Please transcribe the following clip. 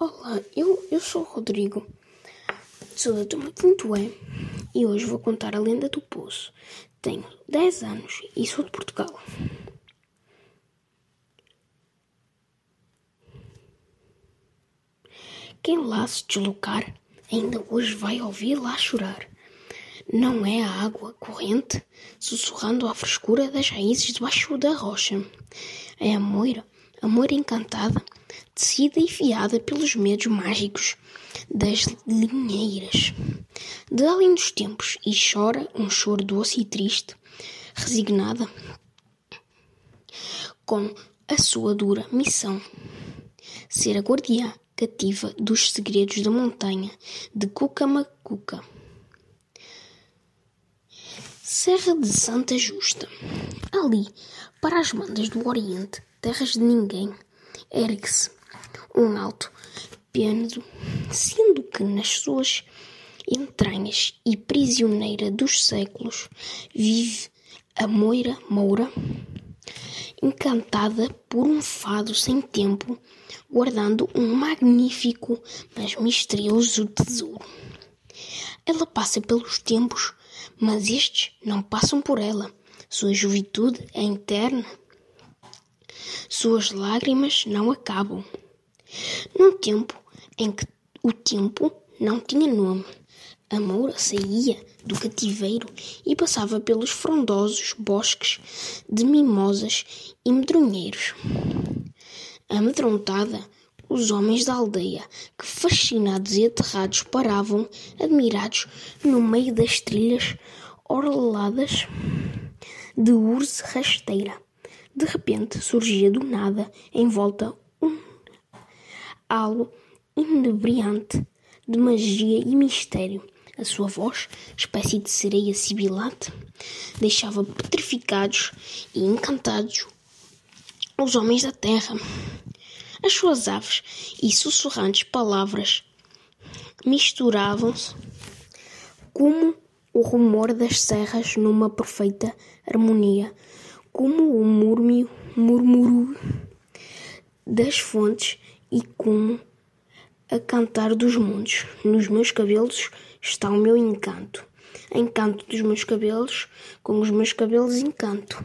Olá, eu, eu sou o Rodrigo, sou da turma quinto E e hoje vou contar a lenda do poço. Tenho 10 anos e sou de Portugal. Quem lá se deslocar ainda hoje vai ouvir lá chorar. Não é a água corrente sussurrando à frescura das raízes debaixo da rocha. É a moira, a moira encantada tecida e fiada pelos medos mágicos das linheiras. De além dos tempos, e chora um choro doce e triste, resignada com a sua dura missão. Ser a guardiã cativa dos segredos da montanha de Cucamacuca. Serra de Santa Justa. Ali, para as bandas do Oriente, terras de ninguém, ergue-se um alto piano, sendo que nas suas entranhas e prisioneira dos séculos vive a moira moura, encantada por um fado sem tempo, guardando um magnífico, mas misterioso tesouro. Ela passa pelos tempos, mas estes não passam por ela. Sua juventude é eterna. Suas lágrimas não acabam. Num tempo em que o tempo não tinha nome, a moura saía do cativeiro e passava pelos frondosos bosques de mimosas e medronheiros. Amedrontada, os homens da aldeia, que fascinados e aterrados paravam, admirados, no meio das trilhas orladas de urze rasteira. De repente surgia do nada, em volta, um halo inebriante de magia e mistério. A sua voz, espécie de sereia sibilante, deixava petrificados e encantados os homens da terra. As suas aves e sussurrantes palavras misturavam-se como o rumor das serras numa perfeita harmonia, como o murmúrio das fontes e como a cantar dos mundos. Nos meus cabelos está o meu encanto. Encanto dos meus cabelos, com os meus cabelos encanto.